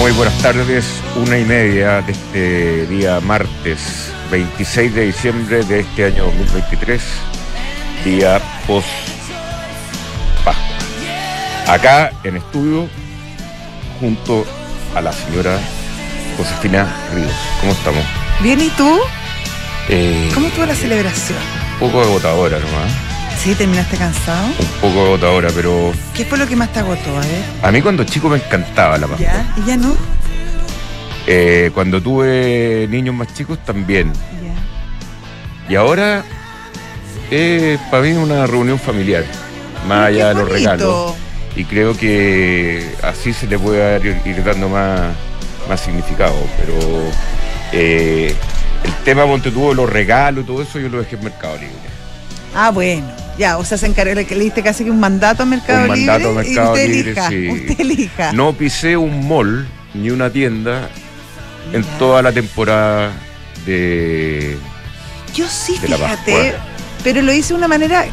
Muy buenas tardes, una y media de este día martes 26 de diciembre de este año 2023, día post Pascua. Acá en estudio, junto a la señora Josefina Ríos. ¿Cómo estamos? Bien, ¿y tú? Eh, ¿Cómo estuvo la celebración? Un poco agotadora nomás, Sí, terminaste cansado. un poco agotadora, pero ¿Qué fue lo que más te agotó? A ver. a mí cuando chico me encantaba la Pascua. ¿Ya? ¿Y ya no? Eh, cuando tuve niños más chicos también. Ya. Y ahora es para mí una reunión familiar, más allá de los regalos. Y creo que así se le puede ir dando más, más significado. Pero eh, el tema de los regalos y todo eso yo lo dejé en Mercado Libre. Ah, bueno. Ya, o sea, se encargó, le le diste casi que un mandato a Mercado Un Libre. mandato a Mercado y usted Libre, elija, sí. Usted elija. No pisé un mall ni una tienda en toda la temporada de... Yo sí, de fíjate. Pero lo hice de una manera.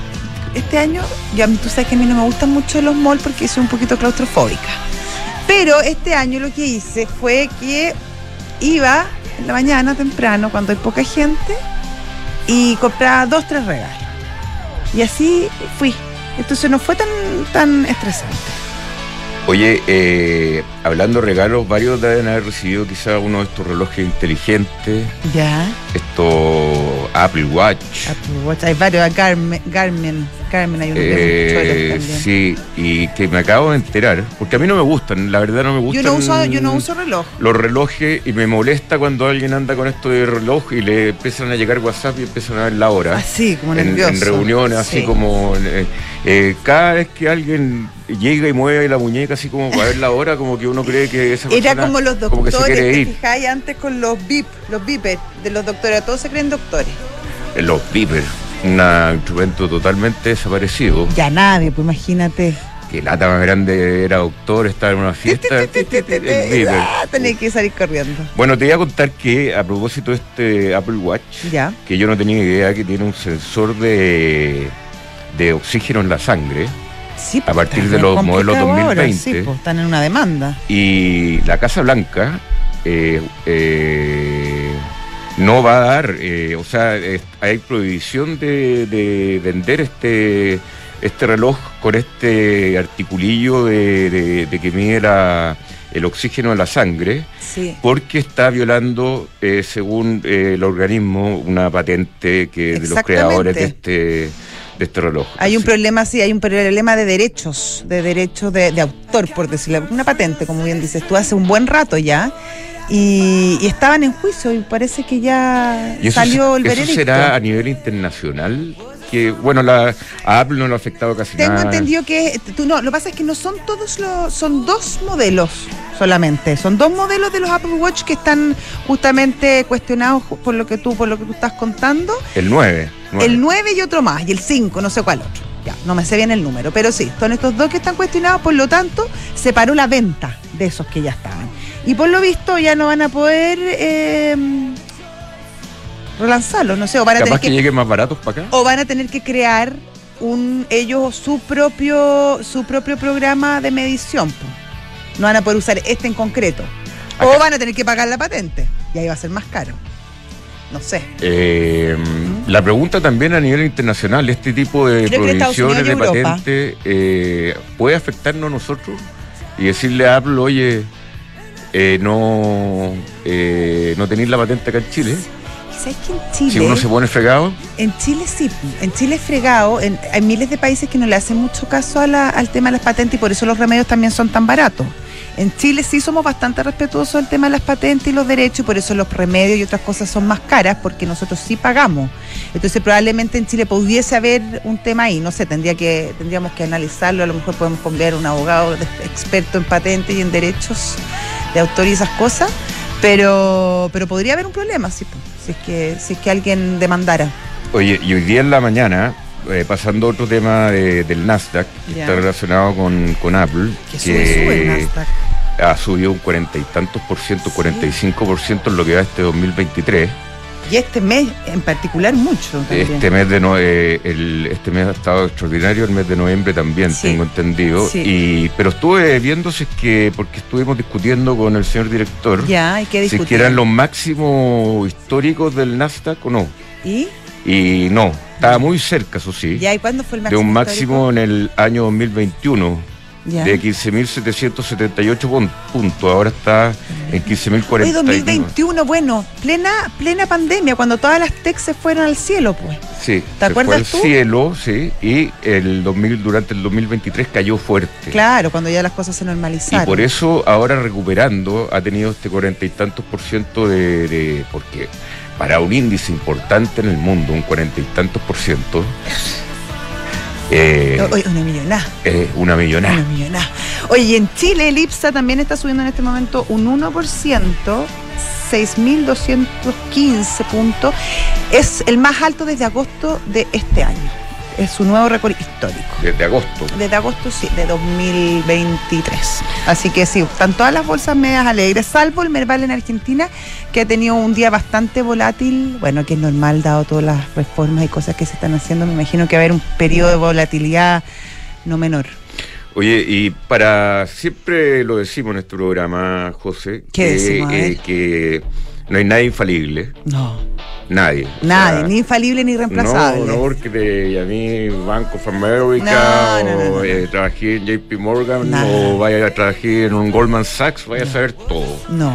Este año, ya tú sabes que a mí no me gustan mucho los malls porque soy un poquito claustrofóbica. Pero este año lo que hice fue que iba en la mañana temprano, cuando hay poca gente, y compraba dos, tres regalos. Y así fui. Entonces no fue tan, tan estresante. Oye, eh, hablando de regalos, varios deben haber recibido quizá uno de estos relojes inteligentes, Ya. estos Apple Watch. Apple Watch. Hay varios, Garmin, Garmin, Garmin hay unos bien Eh, también. sí, y que me acabo de enterar, porque a mí no me gustan, la verdad no me Yo gustan no uso, yo no uso reloj. los relojes y me molesta cuando alguien anda con esto de reloj y le empiezan a llegar WhatsApp y empiezan a ver la hora. Así, como en, nervioso. en reuniones, así Sí. como eh, eh, cada vez que alguien llega y mueve la muñeca así como para ver la hora, como que uno cree que esa Era persona como los como que se doctores, quiere ¿te ir. fijáis antes con los VIP, los VIPers de los doctores? Todos se creen doctores. En los un instrumento totalmente desaparecido. Ya nadie, pues imagínate. Que lata más grande era doctor, estaba en una fiesta. el. Ah, Tenés que salir corriendo. Bueno, te voy a contar que a propósito de este Apple Watch, Ya. que yo no tenía idea que tiene un sensor de, de oxígeno en la sangre. Sí, A pues, partir está de los modelos complicado ahora, 2020. sí, pues, están en una demanda. Y la Casa Blanca eh, eh, no va a dar, eh, o sea, es- hay prohibición de, de vender este, este reloj con este articulillo de, de- de que mide la- el oxígeno en la sangre, Sí. porque está violando, eh, según eh, el organismo, una patente que de los creadores de este, de este reloj. Hay un problema, sí, hay un problema de derechos, de derechos de, de autor, por decirlo. Una patente, como bien dices tú, hace un buen rato ya. Y, y estaban en juicio y parece que ya ¿Y eso, salió el eso veredicto. será a nivel internacional? Que, bueno, la, a Apple no le ha afectado casi Tengo nada. entendido que tú no, lo que pasa es que no son todos los, son dos modelos solamente, son dos modelos de los Apple Watch que están justamente cuestionados por lo que tú, por lo que tú estás contando, El 9. el 9 y otro más, y el 5, no sé cuál otro. Ya, no me sé bien el número, pero sí, son estos dos que están cuestionados, por lo tanto, se paró la venta de esos que ya estaban. Y por lo visto ya no van a poder eh, relanzarlos, no sé, o van a Capaz tener que, que lleguen más baratos para acá. o van a tener que crear un ellos su propio su propio programa de medición po. no van a poder usar este en concreto. O van a tener que pagar la patente y ahí va a ser más caro. No sé. Eh, la pregunta también a nivel internacional, este tipo de Creo prohibiciones de patente eh, puede afectarnos a nosotros y decirle a Apple, oye, eh, no, eh, no tenéis la patente acá en Chile. ¿Sabes que en Chile Si uno se pone fregado, En Chile sí, en Chile es fregado, en- hay miles de países que no le hacen mucho caso a la- al tema de las patentes y por eso los remedios también son tan baratos. En Chile sí somos bastante respetuosos del tema de las patentes y los derechos y por eso los remedios y otras cosas son más caras porque nosotros sí pagamos. Entonces probablemente en Chile pudiese haber un tema ahí, no sé, tendría que, tendríamos que analizarlo, a lo mejor podemos conviar un abogado experto en patentes y en derechos de autor y esas cosas, pero, pero podría haber un problema, sí, pues, si es que, si es que alguien demandara. Oye, y hoy día en la mañana, eh, pasando a otro tema de- del Nasdaq, que está relacionado con, con Apple, Que sube, sube el Nasdaq. ha subido un cuarenta y tantos por ciento, 45 por ciento en lo que va este 2023. Y este mes en particular mucho también. Este mes de no, eh, el, este mes ha estado extraordinario, el mes de noviembre también, Sí. tengo entendido. Sí. Y, pero estuve viendo si es que, porque estuvimos discutiendo con el señor director, Ya, hay que si es discutir. que eran los máximos históricos del Nasdaq o no. ¿Y? Y no, estaba muy cerca, eso sí, ¿Ya? ¿Y cuándo fue el de máximo? un máximo en el año 2021 Ya. de 15.778 pun- puntos. Ahora está en 15.040. Hoy 2021, bueno, plena plena pandemia, cuando todas las tech se fueron al cielo, pues. Sí, ¿Te se fue acuerdas al tú? cielo, sí, y el 2000, durante el 2023 cayó fuerte. Claro, cuando ya las cosas se Y normalizaron. por eso ahora recuperando ha tenido este cuarenta y tantos por ciento de, de- porque para un índice importante en el mundo, un cuarenta y tantos por ciento, eh, Oye, una millonada. es una millonada. Una millonada. Oye, y en Chile el IPSA también está subiendo en este momento un 1%, 6.215 puntos. Es el más alto desde agosto de este año. Es su nuevo récord histórico. Desde agosto. Desde agosto, sí, de 2023. Así que sí, están todas las bolsas medias alegres, salvo el Merval en Argentina, que ha tenido un día bastante volátil. Bueno, que es normal, dado todas las reformas y cosas que se están haciendo. Me imagino que va a haber un periodo de volatilidad no menor. Oye, y para siempre lo decimos en este programa, José, ¿Qué que, decimos? Eh, que no hay nadie infalible, No. nadie. O Nadie, sea, ni infalible ni reemplazable. No, no, porque a mí Bank of America No, no, no, o eh, trabajé en JP Morgan o vaya a trabajar en un Goldman Sachs, vaya a saber todo. No.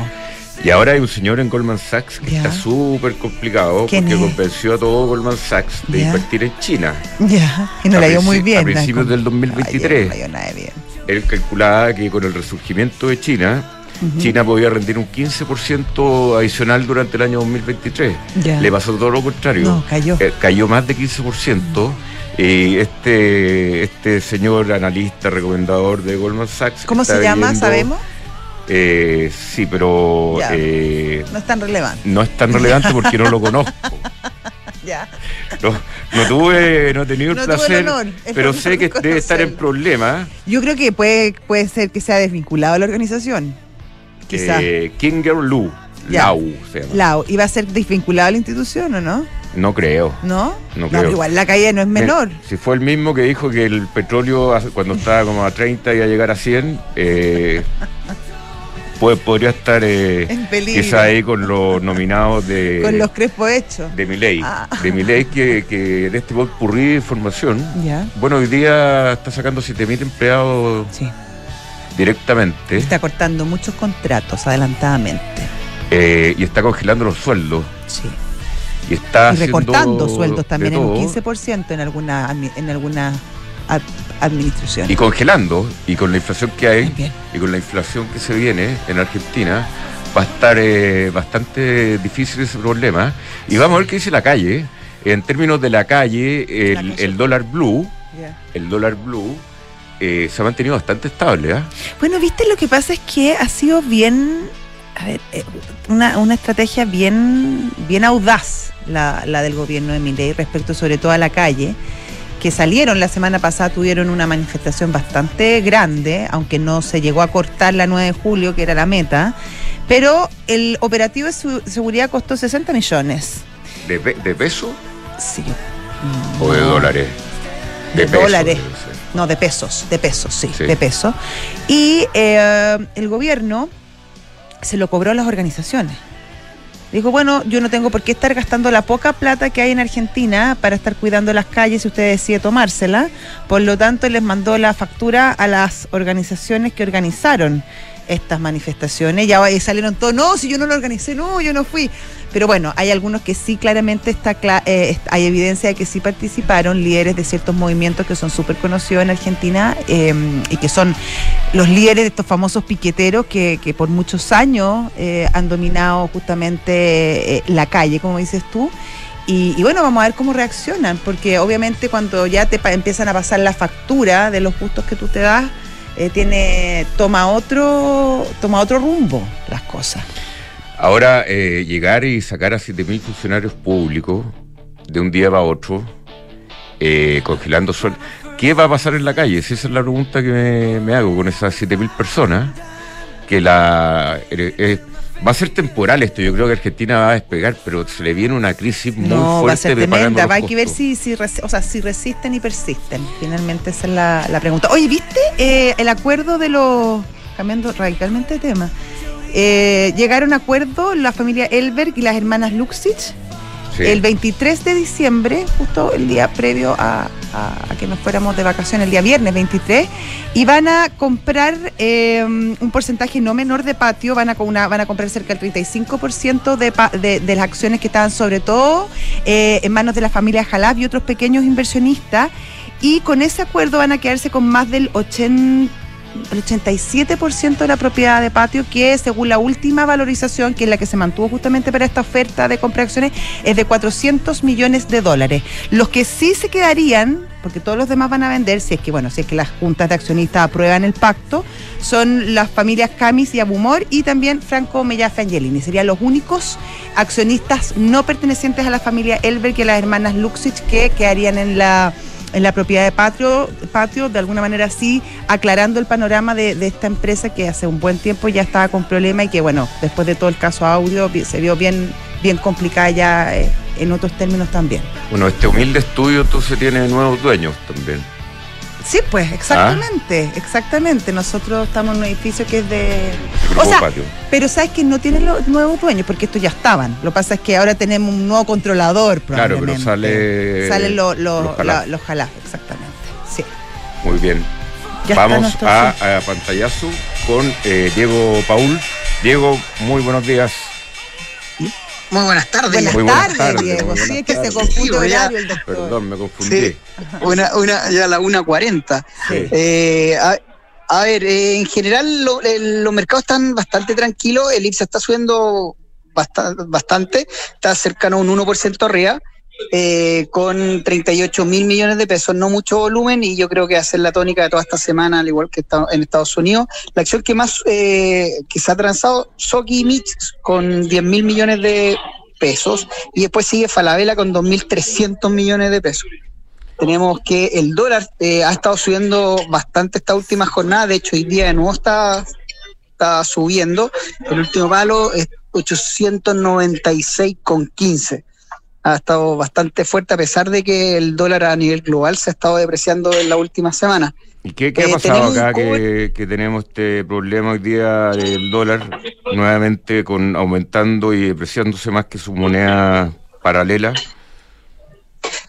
Y ahora hay un señor en Goldman Sachs que está súper complicado ¿Quién porque es? convenció a todo Goldman Sachs de invertir en China. Ya. Y no le ido muy bien. a principios ¿no? del 2023. Ay, no le ha ido nada de bien. Él calculaba que con el resurgimiento de China, China podía rendir un 15% adicional durante el año 2023. Ya. Le pasó todo lo contrario. No, cayó. Eh, cayó más de 15%. Y este, este señor analista recomendador de Goldman Sachs. ¿Cómo se llama? viendo- ¿Sabemos? Eh, sí, pero Ya. eh, No es tan relevante. no es tan relevante porque no lo conozco. Ya. No, no tuve, no he tenido el No tuve el placer, honor, el pero honor sé que debe estar en problemas. Yo creo que puede, puede ser que sea desvinculado a la organización. Quizás. Eh, Kinger Lu, Ya. Lau se llama. Lau, ¿iba a ser desvinculado a la institución o no? No creo. ¿No? No creo. igual la caída no es menor. Me- Si fue el mismo que dijo que el petróleo cuando estaba como a 30 iba a llegar a 100, eh, pues podría estar eh, En peligro. quizá ahí con los nominados de, Con los crespos hechos. de Milei. Ah. De Milei que, que en este purrí de información, Ya. bueno, hoy día está sacando 7.000 empleados Sí. Directamente Está cortando muchos contratos adelantadamente. eh, y está congelando los sueldos. Sí. Y está Y recortando sueldos también en un todo. 15% en alguna en alguna ad- administración. Y congelando, y con la inflación que hay, y con la inflación que se viene en Argentina, va a estar eh, bastante difícil ese problema. Y vamos a ver qué dice la calle. En términos de la calle, La el, calle. el dólar blue, el dólar blue eh, se ha mantenido bastante estable. ¿ah? Bueno, viste, lo que pasa es que ha sido bien, a ver, eh, una, una estrategia bien, bien audaz la, la del gobierno de Milei respecto sobre todo a la calle, que salieron la semana pasada, tuvieron una manifestación bastante grande, aunque no se llegó a cortar la 9 de julio, que era la meta, pero el operativo de seguridad costó 60 millones. ¿De, de peso Sí. o de dólares? De peso, dólares. No, de pesos, de pesos, sí, Sí. de pesos. Y eh, el gobierno se lo cobró a las organizaciones. Dijo, bueno, yo no tengo por qué estar gastando la poca plata que hay en Argentina para estar cuidando las calles si usted decide tomársela. Por lo tanto, les mandó la factura a las organizaciones que organizaron estas manifestaciones. Ya salieron todos, no, si yo no lo organicé, no, yo no fui. Pero bueno, hay algunos que sí claramente está eh, hay evidencia de que sí participaron, líderes de ciertos movimientos que son súper conocidos en Argentina eh, y que son los líderes de estos famosos piqueteros que, que por muchos años eh, han dominado justamente eh, la calle, como dices tú. Y, y bueno, vamos a ver cómo reaccionan, porque obviamente cuando ya te empiezan a pasar la factura de los gustos que tú te das, eh, tiene toma otro toma otro rumbo las cosas. Ahora, eh, llegar y sacar a 7.000 funcionarios públicos de un día para otro, eh, congelando sueldos. ¿Qué va a pasar en la calle? Esa es la pregunta que me, hago con esas 7.000 personas. que la eh, va a ser temporal esto. Yo creo que Argentina va a despegar, pero se le viene una crisis muy No, fuerte va a ser tremenda. Va a que ver si, si, o sea, si resisten y persisten. Finalmente esa es la, la pregunta. Oye, ¿viste eh, el acuerdo de los... Cambiando radicalmente de tema. Eh, llegaron a acuerdo la familia Elberg y las hermanas Luxich El 23 de diciembre, justo el día previo a, que nos fuéramos de vacaciones, el día viernes 23, y van a comprar eh, un porcentaje no menor de patio, van a, una, van a comprar cerca del 35% de, pa- de, de las acciones que estaban sobre todo eh, en manos de la familia Jalab y otros pequeños inversionistas, y con ese acuerdo van a quedarse con más del 80 el 87% de la propiedad de patio, que según la última valorización, que es la que se mantuvo justamente para esta oferta de compra de acciones, es de 400 millones de dólares. Los que sí se quedarían, porque todos los demás van a vender, si es que, bueno, si es que las juntas de accionistas aprueban el pacto, son las familias Camis y Abumor y también Franco Mellafe Angelini. Serían los únicos accionistas no pertenecientes a la familia Elberg y a las hermanas Luxich que quedarían en la en la propiedad de patio, patio, de alguna manera sí, aclarando el panorama de, de esta empresa que hace un buen tiempo ya estaba con problemas y que, bueno, después de todo el caso audio se vio bien, bien complicada ya eh, en otros términos también. Bueno, este humilde estudio entonces tiene nuevos dueños también. Sí, pues, exactamente, exactamente. Nosotros estamos en un edificio que es de... O sea, patio. pero sabes que no tiene los nuevos dueños, porque estos ya estaban. Lo que pasa es que ahora tenemos un nuevo controlador, Claro, pero probablemente. sale- Salen lo- lo- los Jalaf. la- los jalaf, exactamente. Sí. Muy bien. Ya Vamos a, a pantallazo con eh, Diego Paul. Diego, muy buenos días. Muy buenas tardes. Buenas, buenas tardes, tardes, Diego. muy Sí, buenas es que se tardes. confunde Sí, ya. horario el doctor. Perdón, me confundí. Sí, una, una, ya a la 1.40. Sí. Eh, a, a ver, eh, en general lo- el- los mercados están bastante tranquilos. El IPSA está subiendo basta- bastante, está cercano a un 1% arriba, eh, con 38 mil millones de pesos, no mucho volumen, y yo creo que va la tónica de toda esta semana, al igual que está en Estados Unidos. La acción que más eh, que se ha transado, Soki Mix, con 10 mil millones de pesos, y después sigue Falabella con 2.300 millones de pesos. Tenemos que el dólar eh, ha estado subiendo bastante esta última jornada, de hecho hoy día de nuevo está, está subiendo, el último palo es 896,15. Ha estado bastante fuerte a pesar de que el dólar a nivel global se ha estado depreciando en la última semana. ¿Y qué, qué Eh, ha pasado acá que, que tenemos este problema hoy día del dólar nuevamente con aumentando y depreciándose más que su moneda paralela?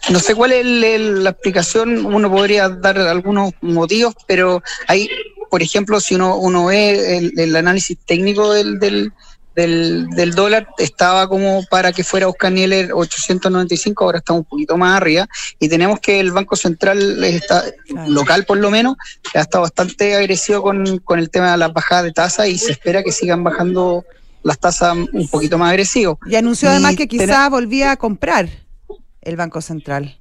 No sé cuál es el- el- la explicación, uno podría dar algunos motivos, pero hay, por ejemplo, si uno, uno ve el, el análisis técnico del, del, del, del dólar, estaba como para que fuera a buscar niveles 895, ahora está un poquito más arriba, y tenemos que el Banco Central está, local por lo menos, ha estado bastante agresivo con, con el tema de las bajadas de tasas y se espera que sigan bajando las tasas un poquito más agresivos. Y anunció además Y que quizá volvía a comprar el Banco Central.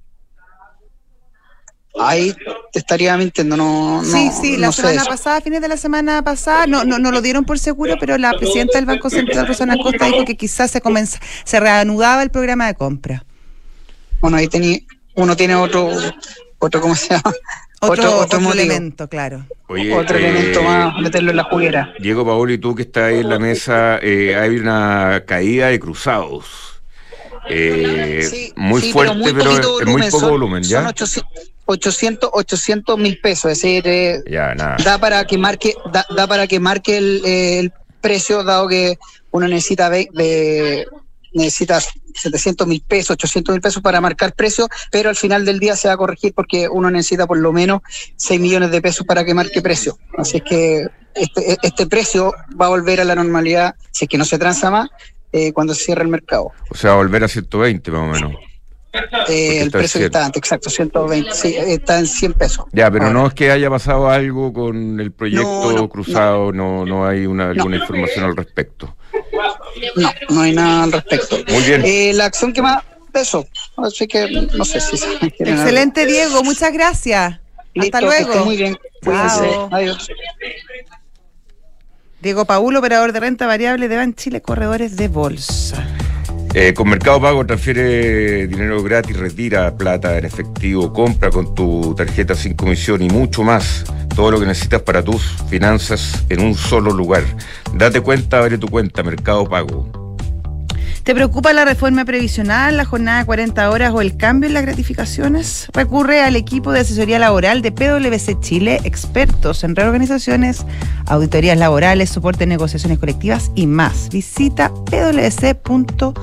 Ahí te estaría mintiendo, no, no sí, sí, la no semana eso. pasada, fines de la semana pasada, no, no, no lo dieron por seguro, pero la presidenta del Banco Central, Rosana Costa, dijo que quizás se comenza, se reanudaba el programa de compra. Bueno, ahí tenía, uno tiene otro, otro ¿cómo se llama? Otro, otro, elemento, claro. Oye, otro eh, elemento más, meterlo en la juguera. Diego Paolo, y tú que estás ahí en la mesa, eh, hay una caída de cruzados. Eh, Sí, muy sí, fuerte, muy pero, poquito es muy poco son- volumen, Son ¿ya? 800, 800 mil pesos, es decir, eh, da para que marque, da, da para que marque el, eh, el precio, dado que uno necesita de, necesita 700 mil pesos, 800 mil pesos para marcar precio, pero al final del día se va a corregir porque uno necesita por lo menos 6 millones de pesos para que marque precio. Así es que este, este precio va a volver a la normalidad, si es que no se transa más, eh, cuando se cierre el mercado. O sea, volver a 120 más o menos. Eh, el precio 100. que está antes, exacto, 120, sí, está en 100 pesos. Ya, pero Ahora. no es que haya pasado algo con el proyecto No, no, cruzado, no, no, hay una, alguna información al respecto. No, no hay nada al respecto. Muy bien. Eh, la acción que más, eso, así que no sé si algo. Excelente, Diego, muchas gracias. Listo, Hasta luego. estén muy bien, cuídense, Chao. adiós. Diego Paulo, operador de renta variable de Ban Chile, corredores de bolsa. Eh, con Mercado Pago transfiere dinero gratis, retira plata en efectivo, compra con tu tarjeta sin comisión y mucho más. todo lo que necesitas para tus finanzas en un solo lugar. Date cuenta, abre tu cuenta, Mercado Pago. ¿Te preocupa la reforma previsional, la jornada de 40 horas o el cambio en las gratificaciones? Recurre al equipo de asesoría laboral de PwC Chile, expertos en reorganizaciones, auditorías laborales, soporte de negociaciones colectivas y más. Visita pwc.cl.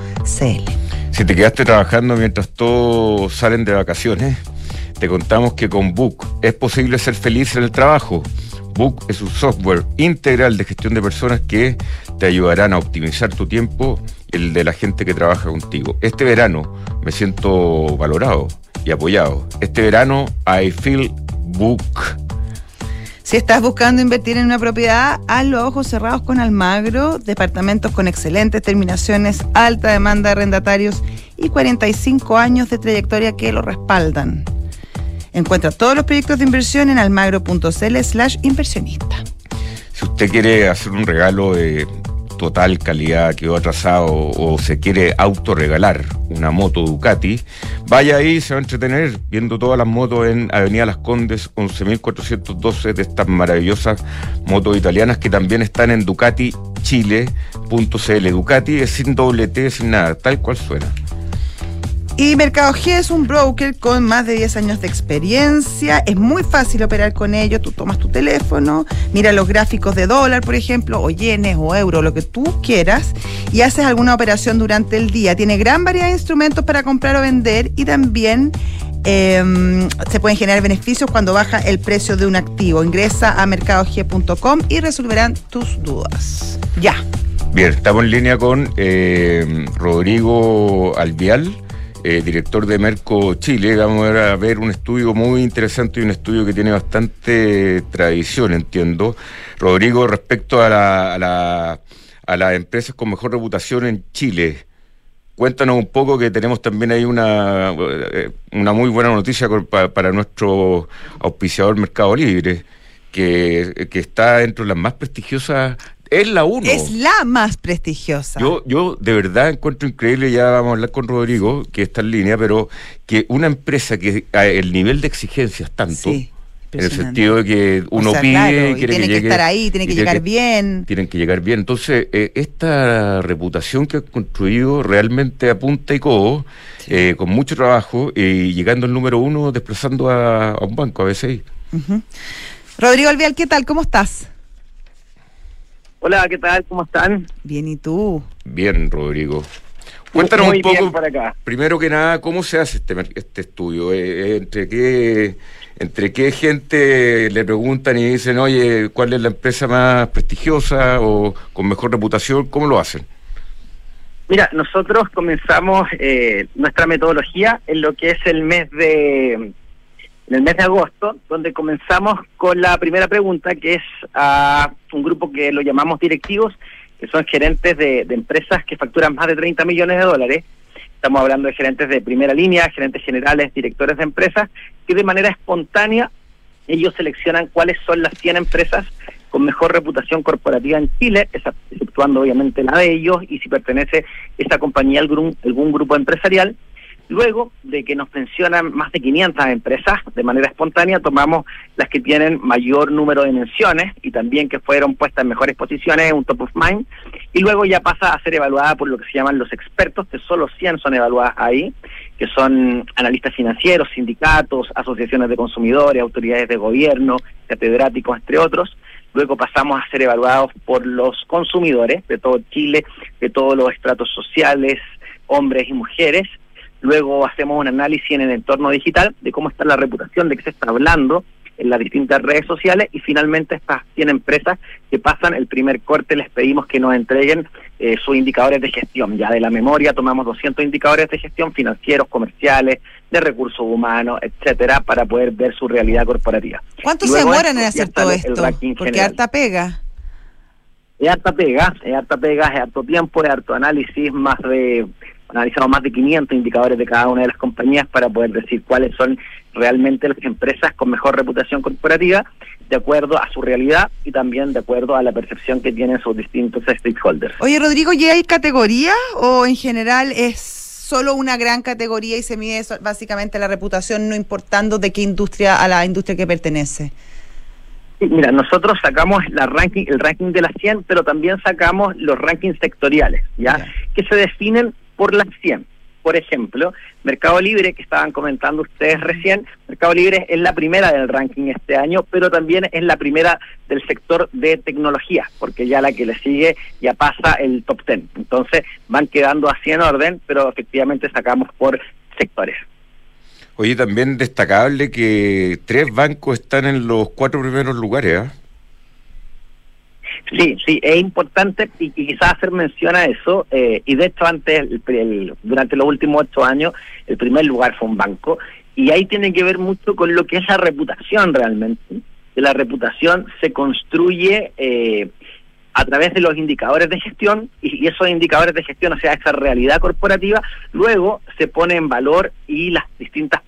Si te quedaste trabajando mientras todos salen de vacaciones, te contamos que con Book es posible ser feliz en el trabajo. Book es un software integral de gestión de personas que te ayudarán a optimizar tu tiempo el de la gente que trabaja contigo. Este verano me siento valorado y apoyado. Este verano I feel Book. Si estás buscando invertir en una propiedad, hazlo a ojos cerrados con Almagro, departamentos con excelentes terminaciones, alta demanda de arrendatarios y 45 años de trayectoria que lo respaldan. Encuentra todos los proyectos de inversión en almagro.cl slash inversionista. Si usted quiere hacer un regalo de total calidad, quedó atrasado o se quiere autorregalar una moto Ducati, vaya ahí, se va a entretener viendo todas las motos en Avenida Las Condes 11.412 de estas maravillosas motos italianas que también están en ducatichile.cl. Ducati es sin doble T, sin nada, tal cual suena. Y Mercado G es un broker con más de 10 años de experiencia. Es muy fácil operar con ellos. Tú tomas tu teléfono, mira los gráficos de dólar, por ejemplo, o yenes o euro, lo que tú quieras, y haces alguna operación durante el día. Tiene gran variedad de instrumentos para comprar o vender y también eh, se pueden generar beneficios cuando baja el precio de un activo. Ingresa a mercadog.com y resolverán tus dudas. Ya. Bien, estamos en línea con eh, Rodrigo Albial eh, director de Merco Chile. Vamos a ver un estudio muy interesante y un estudio que tiene bastante tradición, entiendo. Rodrigo, respecto a, la, a, la, a las empresas con mejor reputación en Chile. Cuéntanos un poco que tenemos también ahí una, eh, muy buena noticia para, nuestro auspiciador Mercado Libre, que, que está dentro de las más prestigiosas es la uno. Es la más prestigiosa. Yo, yo de verdad encuentro increíble, ya vamos a hablar con Rodrigo, que está en línea, pero que una empresa que el nivel de exigencia es tanto. Sí, en el sentido de que uno O sea, pide, claro, y quiere tiene que, estar ahí, tiene que llegar bien. Tienen que llegar bien. Entonces, eh, esta reputación que han construido realmente a punta y codo, eh, con mucho trabajo, y llegando al número uno, desplazando a, a un banco, a BCI. Rodrigo Albial, ¿qué tal? ¿Cómo estás? Hola, ¿qué tal? ¿Cómo están? Bien, ¿y tú? Bien, Rodrigo. Cuéntanos Muy un poco, bien por acá. primero que nada, ¿cómo se hace este, este estudio? Eh, eh, ¿Entre qué entre qué gente le preguntan y dicen, oye, cuál es la empresa más prestigiosa o con mejor reputación? ¿Cómo lo hacen? Mira, nosotros comenzamos eh, nuestra metodología en lo que es el mes de en el mes de agosto, donde comenzamos con la primera pregunta, que es a un grupo que lo llamamos directivos, que son gerentes de, empresas que facturan más de 30 millones de dólares. Estamos hablando de gerentes de primera línea, gerentes generales, directores de empresas, que de manera espontánea ellos seleccionan cuáles son las 100 empresas con mejor reputación corporativa en Chile, exceptuando obviamente la de ellos, y si pertenece esa compañía a algún, algún grupo empresarial. Luego de que nos mencionan más de 500 empresas, de manera espontánea tomamos las que tienen mayor número de menciones y también que fueron puestas en mejores posiciones, un top of mind, y luego ya pasa a ser evaluada por lo que se llaman los expertos, que solo 100 son evaluadas ahí, que son analistas financieros, sindicatos, asociaciones de consumidores, autoridades de gobierno, catedráticos, entre otros. Luego pasamos a ser evaluados por los consumidores de todo Chile, de todos los estratos sociales, hombres y mujeres. Luego hacemos un análisis en el entorno digital de cómo está la reputación, de qué se está hablando en las distintas redes sociales y finalmente estas 100 empresas que pasan el primer corte les pedimos que nos entreguen eh, sus indicadores de gestión. Ya de la memoria tomamos 200 indicadores de gestión financieros, comerciales, de recursos humanos, etcétera, para poder ver su realidad corporativa. ¿Cuánto se demoran en hacer todo esto? Porque general. harta pega. Es harta pega, es harta pega, es harto tiempo, es harto análisis, más de analizamos más de 500 indicadores de cada una de las compañías para poder decir cuáles son realmente las empresas con mejor reputación corporativa de acuerdo a su realidad y también de acuerdo a la percepción que tienen sus distintos stakeholders. Oye, Rodrigo, ¿ya hay categoría o en general es solo una gran categoría y se mide eso- básicamente la reputación, no importando de qué industria, a la industria que pertenece? Mira, nosotros sacamos la ranking, el ranking de las 100, pero también sacamos los rankings sectoriales, ¿ya? Ya. Que se definen por las 100. Por ejemplo, Mercado Libre, que estaban comentando ustedes recién, Mercado Libre es la primera del ranking este año, pero también es la primera del sector de tecnología, porque ya la que le sigue ya pasa el top 10. Entonces van quedando así en orden, pero efectivamente sacamos por sectores. Oye, también destacable que tres bancos están en los cuatro primeros lugares, ¿ah? Sí, sí, es importante y, quizás hacer mención a eso. eh, y de hecho, antes, el- el- durante los últimos ocho años, el primer lugar fue un banco. Y ahí tiene que ver mucho con lo que es la reputación realmente. La reputación se construye eh, a través de los indicadores de gestión y, esos indicadores de gestión, o sea, esa realidad corporativa, luego se pone en valor y las distintas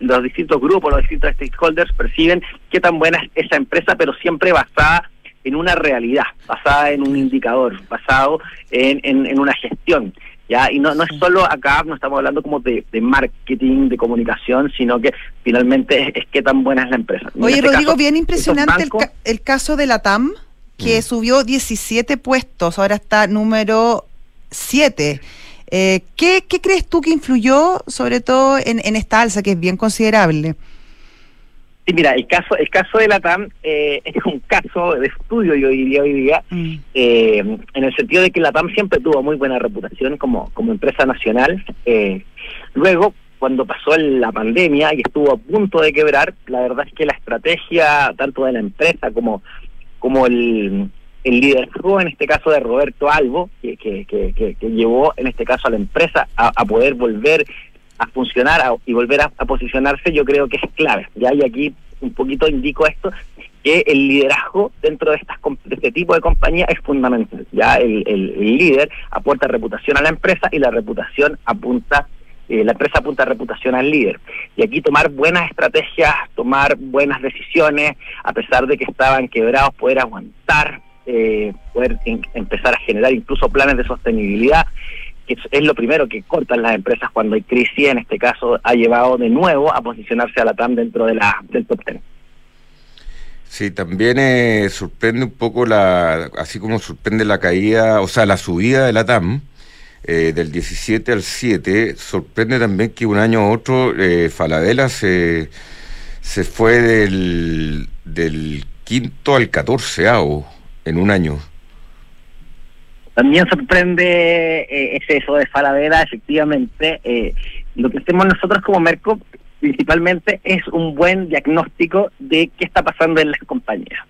los distintos grupos, los distintos stakeholders perciben qué tan buena es esa empresa, pero siempre basada en una realidad, basada en un indicador, basado en, en, en una gestión. ¿ya? Y no, no es solo acá, no estamos hablando como de, de marketing, de comunicación, sino que finalmente es, es qué tan buena es la empresa. En Oye, este Rodrigo, caso, bien impresionante el, ca- el caso de la TAM, que Mm. subió 17 puestos, ahora está número 7. Eh, ¿qué, qué crees tú que influyó sobre todo en, en esta alza, que es bien considerable? Sí, mira, el caso, el caso de la TAM eh, es un caso de estudio, yo diría hoy día, Mm. eh, en el sentido de que la TAM siempre tuvo muy buena reputación como, como empresa nacional. eh, luego, cuando pasó la pandemia y estuvo a punto de quebrar, la verdad es que la estrategia tanto de la empresa como, como el, el liderazgo, en este caso de Roberto Albo, que, que, que, llevó en este caso a la empresa a, a poder volver funcionar y volver a, posicionarse, yo creo que es clave. Ya y aquí un poquito indico esto, que el liderazgo dentro de, estas, de este tipo de compañía es fundamental. Ya el, el- líder aporta reputación a la empresa y la reputación apunta, eh, la empresa apunta reputación al líder. Y aquí tomar buenas estrategias, tomar buenas decisiones, a pesar de que estaban quebrados, poder aguantar, eh, poder empezar a generar incluso planes de sostenibilidad que es- lo primero que cortan las empresas cuando hay crisis, en este caso ha llevado de nuevo a posicionarse a la TAM dentro de la, del top 10. Sí, también eh, sorprende un poco la, así como sorprende la caída, o sea, la subida de la TAM eh, del 17 al 7, sorprende también que un año u otro eh, Falabella se, se fue del, del quinto al catorceavo en un año. También sorprende eh, es eso de Falabella, efectivamente. eh, lo que hacemos nosotros como Merco principalmente es un buen diagnóstico de qué está pasando en las compañías.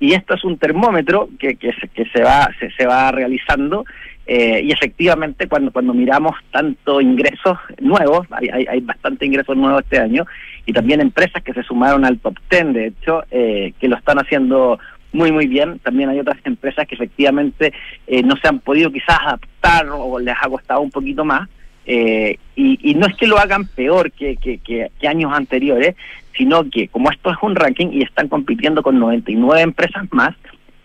Y esto es un termómetro que, que, se, que se, va, se, se va realizando eh, y efectivamente cuando, cuando miramos tanto ingresos nuevos, hay, hay, hay bastante ingresos nuevos este año, y también empresas que se sumaron al top 10, de hecho, eh, que lo están haciendo muy, muy bien. También hay otras empresas que efectivamente eh, no se han podido quizás adaptar o les ha costado un poquito más. Eh, y, y no es que lo hagan peor que, que, que, que años anteriores, sino que como esto es un ranking y están compitiendo con 99 empresas más,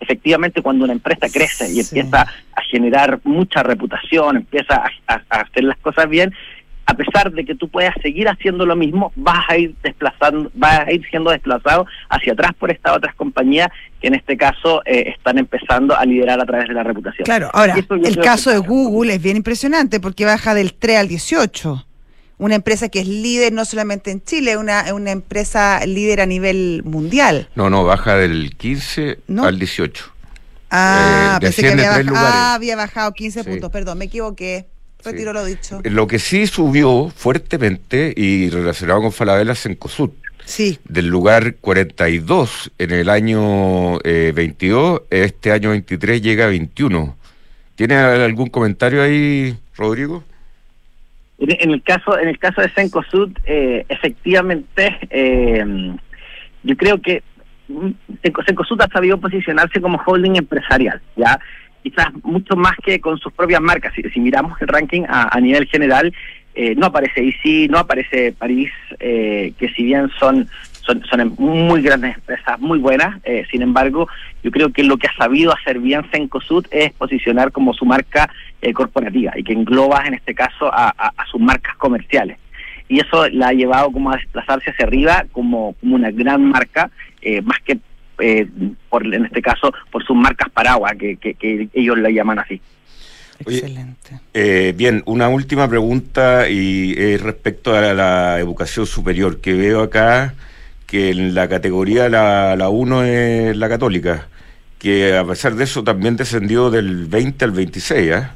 efectivamente cuando una empresa crece y Sí. empieza a generar mucha reputación, empieza a, a- a hacer las cosas bien, a pesar de que tú puedas seguir haciendo lo mismo, vas a ir desplazando, vas a ir siendo desplazado hacia atrás por estas otras compañías que en este caso eh, están empezando a liderar a través de la reputación. Claro, ahora, el caso de Google es bien impresionante porque baja del 3 al 18. Una empresa que es líder no solamente en Chile, una, una empresa líder a nivel mundial. No, no, baja del 15 ¿No? al 18. Ah, Eh, pensé que había, tres baj- lugares. ah, había bajado 15 Sí. puntos, perdón, me equivoqué. Retiro Sí. lo dicho. Lo que sí subió fuertemente y relacionado con Falabella es Cencosud. Sí, del lugar 42 en el año eh, 22, este año 23 llega a 21. ¿Tiene algún comentario ahí, Rodrigo? En, el caso en el caso de Cencosud, eh, efectivamente, eh, yo creo que Cencosud ha sabido posicionarse como holding empresarial, ya quizás mucho más que con sus propias marcas. Si, si miramos el ranking a, nivel general, eh, no aparece IC, no aparece París, eh, que si bien son son, son em- muy grandes empresas, muy buenas. eh, sin embargo, yo creo que lo que ha sabido hacer bien Cencosud es posicionar como su marca eh, corporativa y que engloba en este caso a sus marcas comerciales. Y eso la ha llevado como a desplazarse hacia arriba como, como una gran marca, eh, más que eh, por en este caso por sus marcas paraguas, que, que, que ellos la llaman así. Oye, Excelente. Eh, bien, una última pregunta y es respecto a la educación superior, que veo acá que en la categoría la, la 1 es la católica, que a pesar de eso también descendió del 20 al 26, ¿ah?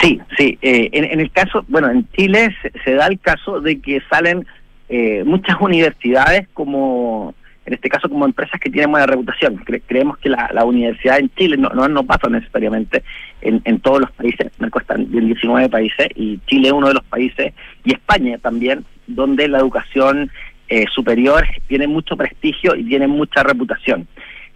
Sí, sí. eh, en, en el caso, bueno, en Chile se, se da el caso de que salen eh, muchas universidades como, en este caso, como empresas que tienen buena reputación. Cre- creemos que la, la universidad en Chile no, no, no pasa necesariamente en, en todos los países. Merco están en 19 países y Chile es uno de los países y España también, donde la educación eh, superior tiene mucho prestigio y tiene mucha reputación.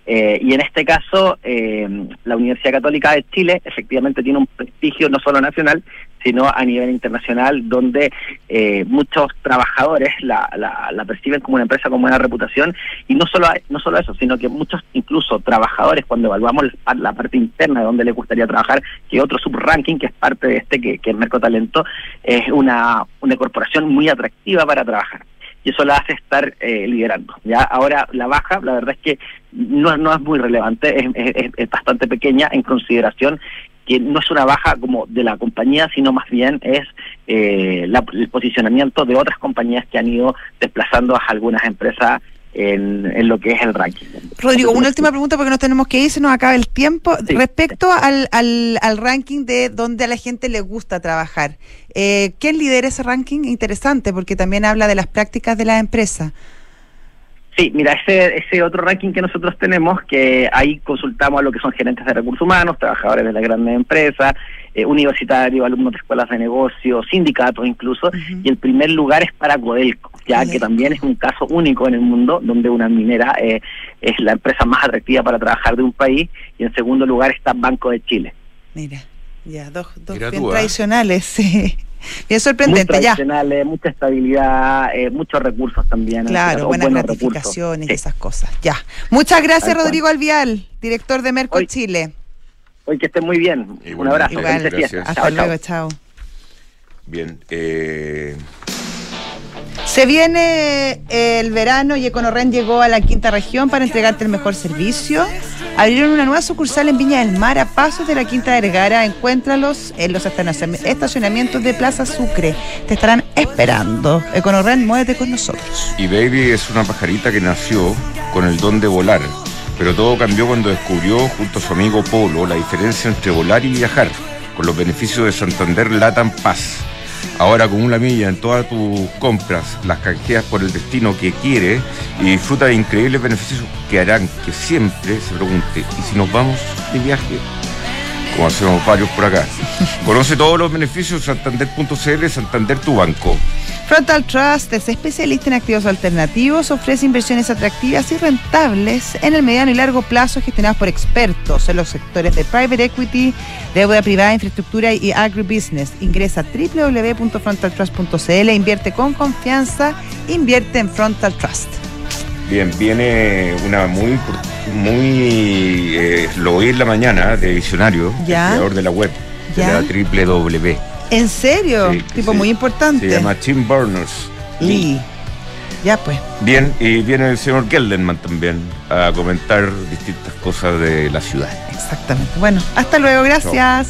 Eh, y en este caso, eh, la Universidad Católica de Chile efectivamente tiene un prestigio no solo nacional, sino a nivel internacional, donde eh, muchos trabajadores la, la, la perciben como una empresa con buena reputación. Y no solo, no solo eso, sino que muchos incluso trabajadores, cuando evaluamos la, parte interna de donde les gustaría trabajar, que otro subranking, que es parte de este, que, que es Mercotalento, es una, una corporación muy atractiva para trabajar y eso la hace estar eh, liderando. Ya ahora la baja, la verdad es que no, no es muy relevante, es, es- bastante pequeña en consideración que no es una baja como de la compañía, sino más bien es eh, la- el posicionamiento de otras compañías que han ido desplazando a algunas empresas en, en lo que es el ranking. Rodrigo, una última pregunta porque nos tenemos que ir, se nos acaba el tiempo. Sí. Respecto al, al, al ranking de donde a la gente le gusta trabajar, eh, ¿quién lidera ese ranking? Interesante, porque también habla de las prácticas de la empresa. Sí, mira, ese, ese otro ranking que nosotros tenemos, que ahí consultamos a lo que son gerentes de recursos humanos, trabajadores de las grandes empresas, eh, universitarios, alumnos de escuelas de negocios, sindicatos incluso, y el primer lugar es para Codelco, ya Codelco. que también es un caso único en el mundo, donde una minera eh, es la empresa más atractiva para trabajar de un país, y en segundo lugar está Banco de Chile. Mira, ya, dos, dos Mira bien tú, ¿ah? tradicionales, sí. Bien Muy sorprendente, ya. tradicionales, mucha estabilidad, eh, muchos recursos también. Claro, caso, buenas gratificaciones y. Sí. esas cosas. Ya. Muchas gracias. Rodrigo Alvial, director de Merco Hoy- Chile. Hoy que estén muy bien. Un abrazo. Igual. Gracias. Hasta Chao, chao. luego, chao. Bien, eh, Se viene el verano y Econorren llegó a la quinta región para entregarte el mejor servicio. Abrieron una nueva sucursal en Viña del Mar a pasos de la Quinta Vergara. Encuéntralos en los estacion- estacionamientos de Plaza Sucre. Te estarán esperando. Econorren, muévete con nosotros. y Baby es una pajarita que nació con el don de volar, pero todo cambió cuando descubrió junto a su amigo Polo la diferencia entre volar y viajar, con los beneficios de Santander Latam Paz. Ahora acumula milla en todas tus compras, las canjeas por el destino que quiere y disfruta de increíbles beneficios que harán que siempre se pregunte, ¿y si nos vamos de viaje? Como hacemos varios por acá. Conoce todos los beneficios en santander.cl, Santander tu banco. Frontal Trust es especialista en activos alternativos, ofrece inversiones atractivas y rentables en el mediano y largo plazo gestionadas por expertos en los sectores de private equity, deuda privada, infraestructura y agribusiness. Ingresa a www.frontaltrust.cl, invierte con confianza, invierte en Frontal Trust. Bien, viene una muy, muy eh, lo oí en la mañana de Visionario, Ya. el creador de la web, Ya. de la www. ¿En serio? Sí, tipo sí. muy importante. Se llama Tim Burners. Lee. Ya pues. Bien, y viene el señor Gelderman también a comentar distintas cosas de la ciudad. Exactamente. Bueno, hasta luego, gracias.